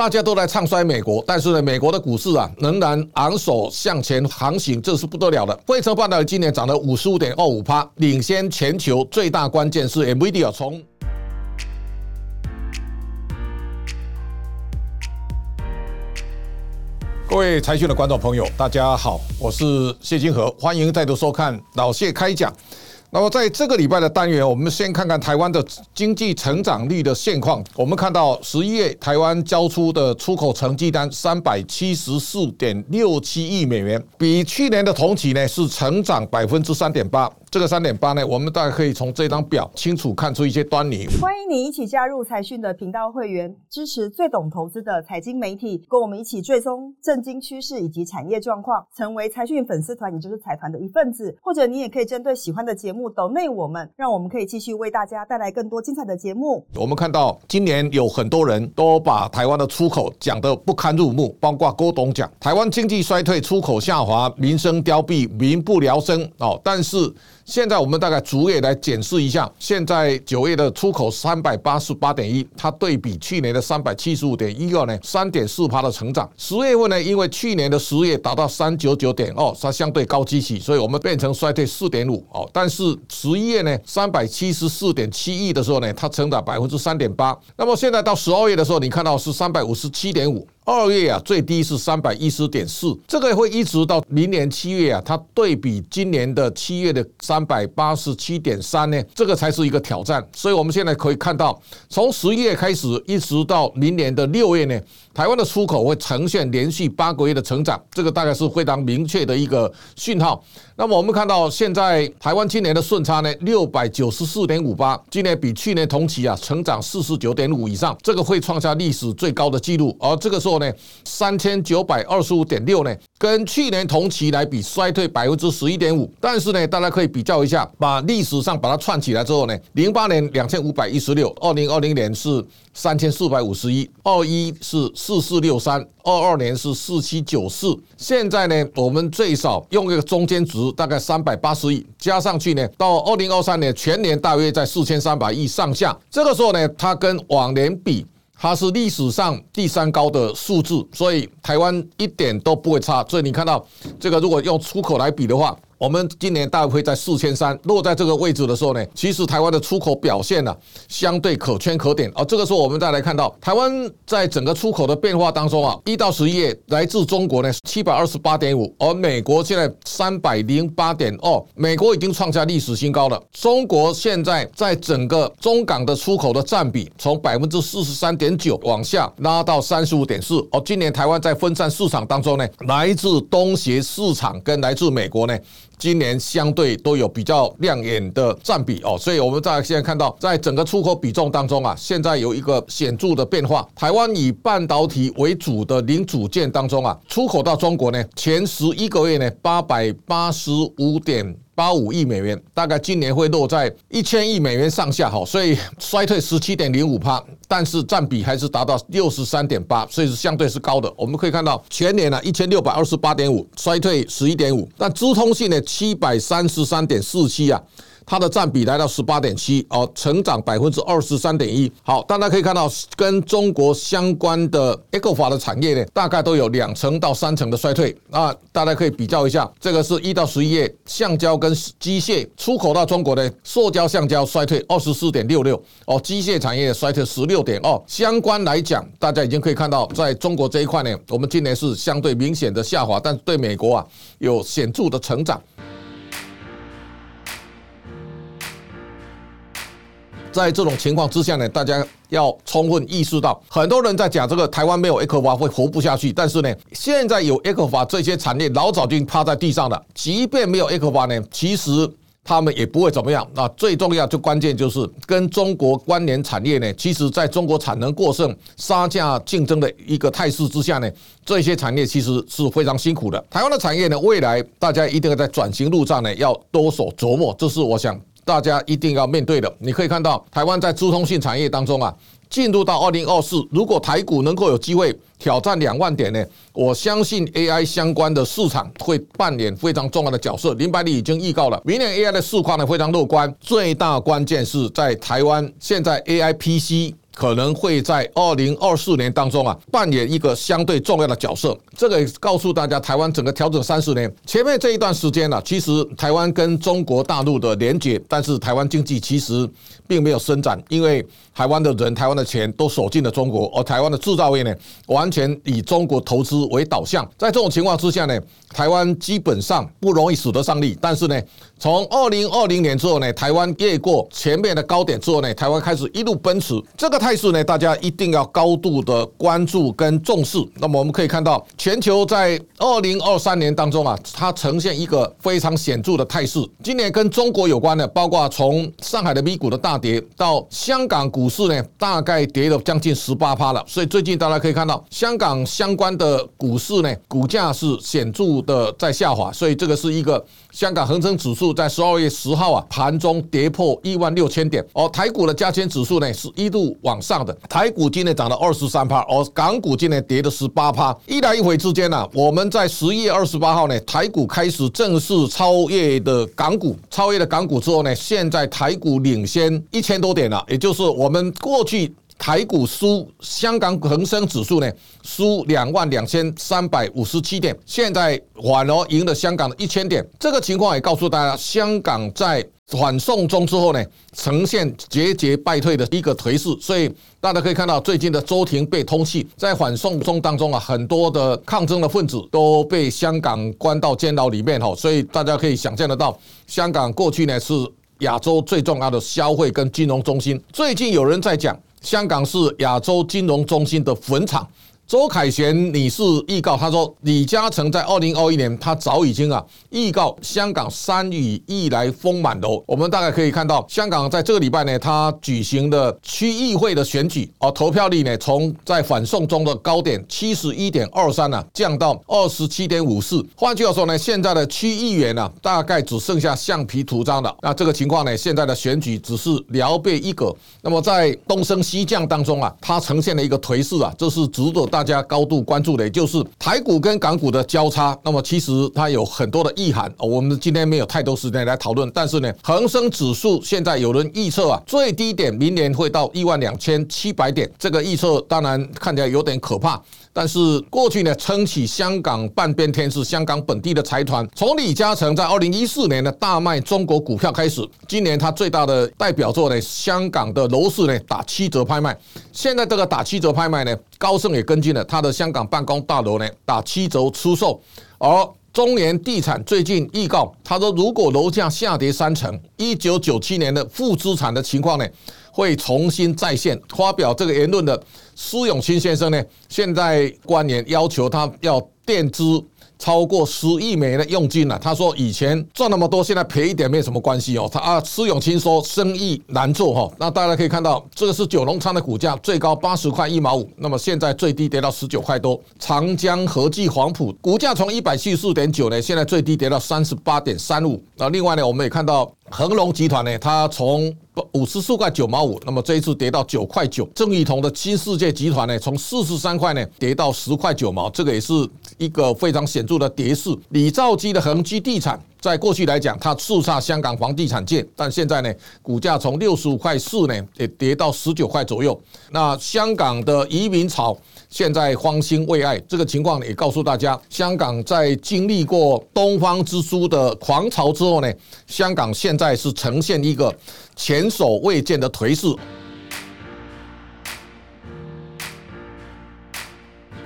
大家都在唱衰美国，但是呢，美国的股市啊仍然昂首向前航行，这是不得了的。汇成半导体今年涨了五十五点二五趴，领先全球。最大关键是 NVIDIA 从。各位财讯的观众朋友，大家好，我是谢金河，欢迎再度收看老谢开讲。那么在这个礼拜的单元，我们先看看台湾的经济成长率的现况。我们看到十一月台湾交出的出口成绩单三百七十四点六七亿美元，比去年的同期呢是成长百分之三点八。这个三点八呢，我们大概可以从这张表清楚看出一些端倪。欢迎你一起加入财讯的频道会员，支持最懂投资的财经媒体，跟我们一起追踪震惊趋势以及产业状况，成为财讯粉丝团，也就是财团的一份子。或者你也可以针对喜欢的节目抖内我们，让我们可以继续为大家带来更多精彩的节目。我们看到今年有很多人都把台湾的出口讲得不堪入目，包括郭董讲台湾经济衰退、出口下滑、民生凋敝、民不聊生哦，但是。现在我们大概逐月来检视一下，现在九月的出口三百八十八点一，它对比去年的三百七十五点一个呢，三点四趴的成长。十月份呢，因为去年的十月达到三九九点二，它相对高基期，所以我们变成衰退四点五哦。但是十一月呢，三百七十四点七亿的时候呢，它成长百分之三点八。那么现在到十二月的时候，你看到是三百五十七点五。二月啊，最低是三百一十点四，这个会一直到明年七月啊，它对比今年的七月的三百八十七点三呢，这个才是一个挑战。所以我们现在可以看到，从十月开始一直到明年的六月呢，台湾的出口会呈现连续八个月的成长，这个大概是非常明确的一个讯号。那么我们看到现在台湾今年的顺差呢，六百九十四点五八，今年比去年同期啊成长四十九点五以上，这个会创下历史最高的纪录。而这个时候。呢，三千九百二十五点六呢，跟去年同期来比衰退百分之十一点五。但是呢，大家可以比较一下，把历史上把它串起来之后呢，零八年两千五百一十六，二零二零年是三千四百五十一，二一是四四六三，二二年是四七九四。现在呢，我们最少用一个中间值，大概三百八十亿加上去呢，到二零二三年全年大约在四千三百亿上下。这个时候呢，它跟往年比。它是历史上第三高的数字，所以台湾一点都不会差。所以你看到这个，如果用出口来比的话。我们今年大概会在四千三落在这个位置的时候呢，其实台湾的出口表现呢相对可圈可点。而这个时候我们再来看到台湾在整个出口的变化当中啊，一到十一月来自中国呢七百二十八点五，而美国现在三百零八点二，美国已经创下历史新高了。中国现在在整个中港的出口的占比从百分之四十三点九往下拉到三十五点四。而今年台湾在分散市场当中呢，来自东协市场跟来自美国呢。今年相对都有比较亮眼的占比哦，所以我们在现在看到，在整个出口比重当中啊，现在有一个显著的变化。台湾以半导体为主的零组件当中啊，出口到中国呢，前十一个月呢，八百八十五点。八五亿美元，大概今年会落在一千亿美元上下，哈，所以衰退十七点零五帕，但是占比还是达到六十三点八，所以是相对是高的。我们可以看到全年呢一千六百二十八点五，衰退十一点五，但资通信呢七百三十三点四七啊。它的占比来到十八点七哦，成长百分之二十三点一。好，大家可以看到，跟中国相关的 Eco 法的产业呢，大概都有两成到三成的衰退。那大家可以比较一下，这个是一到十一月，橡胶跟机械出口到中国的塑胶、橡胶衰退二十四点六六哦，机械产业衰退十六点二。相关来讲，大家已经可以看到，在中国这一块呢，我们今年是相对明显的下滑，但对美国啊有显著的成长。在这种情况之下呢，大家要充分意识到，很多人在讲这个台湾没有 A 克法会活不下去。但是呢，现在有 A 克法，这些产业老早就趴在地上了。即便没有 A 克法呢，其实他们也不会怎么样。那最重要、就关键就是跟中国关联产业呢，其实在中国产能过剩、杀价竞争的一个态势之下呢，这些产业其实是非常辛苦的。台湾的产业呢，未来大家一定要在转型路上呢，要多所琢磨。这是我想。大家一定要面对的，你可以看到台湾在资通信产业当中啊，进入到二零二四，如果台股能够有机会挑战两万点呢，我相信 AI 相关的市场会扮演非常重要的角色。林百里已经预告了，明年 AI 的市况呢非常乐观，最大关键是在台湾现在 AI PC。可能会在二零二四年当中啊扮演一个相对重要的角色。这个告诉大家，台湾整个调整三十年，前面这一段时间呢，其实台湾跟中国大陆的连接，但是台湾经济其实并没有伸展，因为台湾的人、台湾的钱都锁进了中国，而台湾的制造业呢，完全以中国投资为导向。在这种情况之下呢，台湾基本上不容易使得上力。但是呢，从二零二零年之后呢，台湾越过前面的高点之后呢，台湾开始一路奔驰。这个态势呢，大家一定要高度的关注跟重视。那么我们可以看到，全球在二零二三年当中啊，它呈现一个非常显著的态势。今年跟中国有关的，包括从上海的 V 股的大跌，到香港股市呢，大概跌了将近十八趴了。所以最近大家可以看到，香港相关的股市呢，股价是显著的在下滑。所以这个是一个香港恒生指数在十二月十号啊盘中跌破一万六千点，而台股的加权指数呢是一度往上的。台股今天涨了二十三趴，而港股今天跌了十八趴。一来一回之间呢，我们在十一月二十八号呢，台股开始正式超越的港股，超越了港股之后呢，现在台股领先一千多点了，也就是我们过去。台股输香港恒生指数呢，输两万两千三百五十七点，现在反而赢了香港的一千点。这个情况也告诉大家，香港在反送中之后呢，呈现节节败退的一个颓势。所以大家可以看到，最近的周庭被通缉，在反送中当中啊，很多的抗争的分子都被香港关到监牢里面哈。所以大家可以想象得到，香港过去呢是亚洲最重要的消费跟金融中心。最近有人在讲。香港是亚洲金融中心的坟场。周凯旋女士预告，他说李嘉诚在二零二一年，他早已经啊预告香港山雨欲来风满楼。我们大概可以看到，香港在这个礼拜呢，他举行的区议会的选举，而投票率呢，从在反送中的高点七十一点二三呢，降到二十七点五四。换句话说呢，现在的区议员呢，大概只剩下橡皮图章了。那这个情况呢，现在的选举只是聊备一格。那么在东升西降当中啊，它呈现了一个颓势啊，这是值得大。大家高度关注的，也就是台股跟港股的交叉。那么其实它有很多的意涵，我们今天没有太多时间来讨论。但是呢，恒生指数现在有人预测啊，最低点明年会到一万两千七百点。这个预测当然看起来有点可怕。但是过去呢，撑起香港半边天是香港本地的财团，从李嘉诚在二零一四年呢大卖中国股票开始，今年他最大的代表作呢，香港的楼市呢打七折拍卖。现在这个打七折拍卖呢，高盛也跟进了他的香港办公大楼呢打七折出售，而中原地产最近预告，他说如果楼价下跌三成，一九九七年的负资产的情况呢？会重新再现。发表这个言论的施永清先生呢，现在官员要求他要垫资。超过十亿美元的佣金了。他说以前赚那么多，现在赔一点没什么关系哦。他啊，施永清说生意难做哈。那大家可以看到，这个是九龙仓的股价最高八十块一毛五，那么现在最低跌到十九块多。长江和记黄埔股价从一百七十四点九呢，现在最低跌到三十八点三五。那另外呢，我们也看到恒隆集团呢，它从五十四块九毛五，那么这一次跌到九块九。郑裕彤的新世界集团呢，从四十三块呢跌到十块九毛，这个也是一个非常显著的跌势。李兆基的恒基地产，在过去来讲，它叱咤香港房地产界，但现在呢，股价从六十五块四呢，也跌到十九块左右。那香港的移民潮。现在方兴未艾，这个情况也告诉大家，香港在经历过东方之珠的狂潮之后呢，香港现在是呈现一个前所未见的颓势。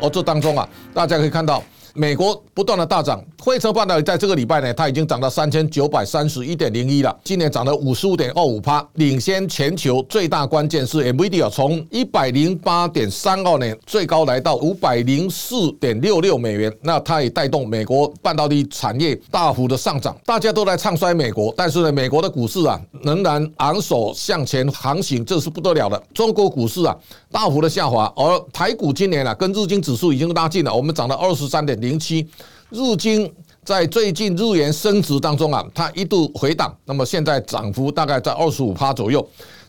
而这当中啊，大家可以看到。美国不断的大涨，汇成半导体在这个礼拜呢，它已经涨到三千九百三十一点零一了，今年涨了五十五点二五趴，领先全球。最大关键是 NVIDIA 从一百零八点三二年最高来到五百零四点六六美元，那它也带动美国半导体产业大幅的上涨。大家都在唱衰美国，但是呢，美国的股市啊仍然昂首向前航行，这是不得了的。中国股市啊大幅的下滑，而台股今年啊跟日经指数已经拉近了，我们涨了二十三点。零七日经在最近日元升值当中啊，它一度回档，那么现在涨幅大概在二十五趴左右。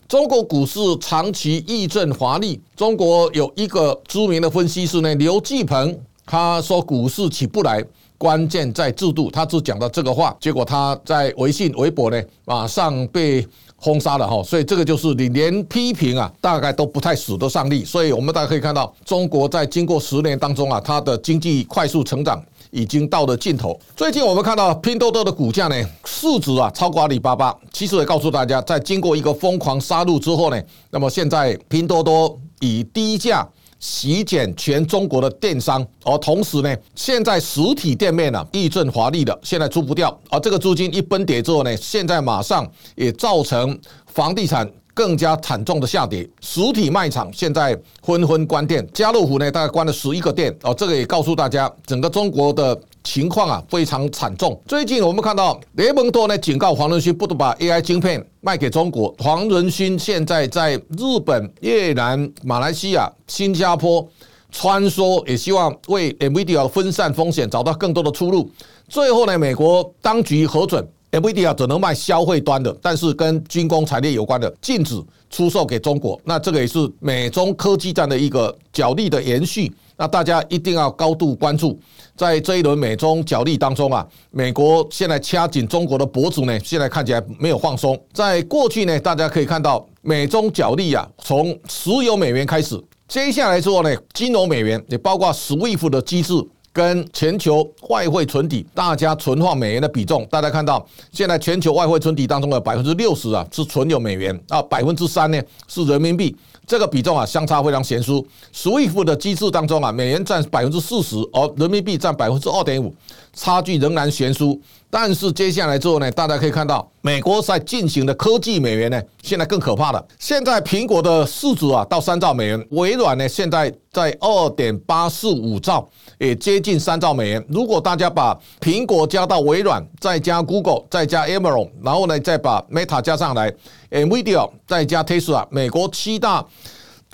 中国股市长期益振华丽，中国有一个知名的分析师呢，刘继鹏，他说股市起不来，关键在制度，他只讲到这个话，结果他在微信、微博呢，马上被封杀了哈，所以这个就是你连批评啊，大概都不太使得上力。所以我们大家可以看到，中国在经过十年当中啊，它的经济快速成长已经到了尽头。最近我们看到拼多多的股价呢，市值啊超过阿里巴巴。其实也告诉大家，在经过一个疯狂杀戮之后呢，那么现在拼多多以低价。席卷全中国的电商，而同时呢，现在实体店面呢亦正华丽的，现在租不掉，而这个租金一崩跌之后呢，现在马上也造成房地产更加惨重的下跌，实体卖场现在纷纷关店，家乐福呢大概关了十一个店，哦，这个也告诉大家，整个中国的。情况啊非常惨重。最近我们看到雷蒙多呢警告黄仁勋，不得把 AI 晶片卖给中国。黄仁勋现在在日本、越南、马来西亚、新加坡穿梭，也希望为 NVIDIA 分散风险，找到更多的出路。最后呢，美国当局核准 NVIDIA 只能卖消费端的，但是跟军工产业有关的禁止出售给中国。那这个也是美中科技战的一个角力的延续。那大家一定要高度关注，在这一轮美中角力当中啊，美国现在掐紧中国的脖子呢，现在看起来没有放松。在过去呢，大家可以看到美中角力啊，从石油美元开始，接下来之后呢，金融美元也包括 SWIFT 的机制跟全球外汇存底，大家存放美元的比重，大家看到现在全球外汇存底当中的百分之六十啊是存有美元啊，百分之三呢是人民币。这个比重啊，相差非常悬殊。SWIFT 的机制当中啊，美元占百分之四十，而人民币占百分之二点五，差距仍然悬殊。但是接下来之后呢，大家可以看到，美国在进行的科技美元呢，现在更可怕了。现在苹果的市值啊，到三兆美元；微软呢，现在在二点八四五兆，也接近三兆美元。如果大家把苹果加到微软，再加 Google，再加 Amazon，然后呢，再把 Meta 加上来，Nvidia 再加 Tesla，美国七大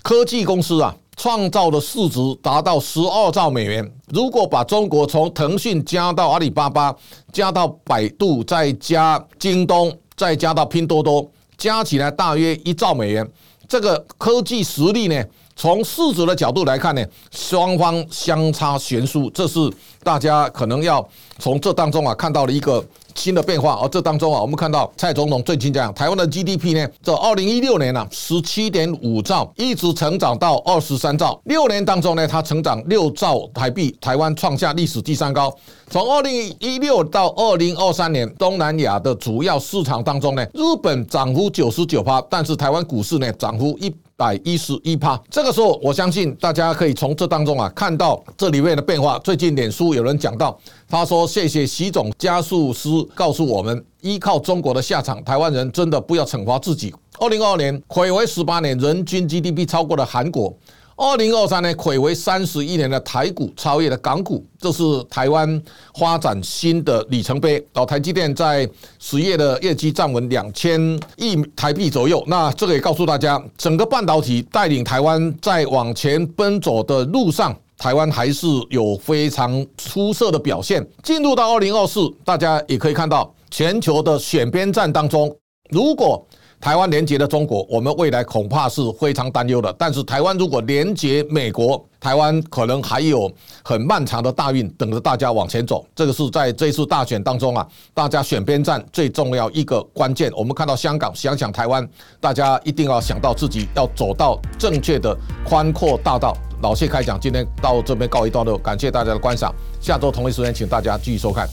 科技公司啊。创造的市值达到十二兆美元。如果把中国从腾讯加到阿里巴巴，加到百度，再加京东，再加到拼多多，加起来大约一兆美元。这个科技实力呢，从市值的角度来看呢，双方相差悬殊。这是大家可能要从这当中啊看到了一个。新的变化，而这当中啊，我们看到蔡总统最近讲，台湾的 GDP 呢，这二零一六年呢，十七点五兆，一直成长到二十三兆，六年当中呢，它成长六兆台币，台湾创下历史第三高。从二零一六到二零二三年，东南亚的主要市场当中呢，日本涨幅九十九%，但是台湾股市呢，涨幅一。百一十一趴，这个时候我相信大家可以从这当中啊看到这里面的变化。最近脸书有人讲到，他说：“谢谢习总加速师告诉我们，依靠中国的下场，台湾人真的不要惩罚自己。”二零二二年，魁为十八年，人均 GDP 超过了韩国。二零二三年，魁为三十一年的台股超越了港股，这是台湾发展新的里程碑。哦，台积电在十月的业绩站稳两千亿台币左右。那这个也告诉大家，整个半导体带领台湾在往前奔走的路上，台湾还是有非常出色的表现。进入到二零二四，大家也可以看到，全球的选边站当中，如果台湾连接的中国，我们未来恐怕是非常担忧的。但是台湾如果连接美国，台湾可能还有很漫长的大运等着大家往前走。这个是在这次大选当中啊，大家选边站最重要一个关键。我们看到香港，想想台湾，大家一定要想到自己要走到正确的宽阔大道。老谢开讲，今天到这边告一段落，感谢大家的观赏。下周同一时间，请大家继续收看。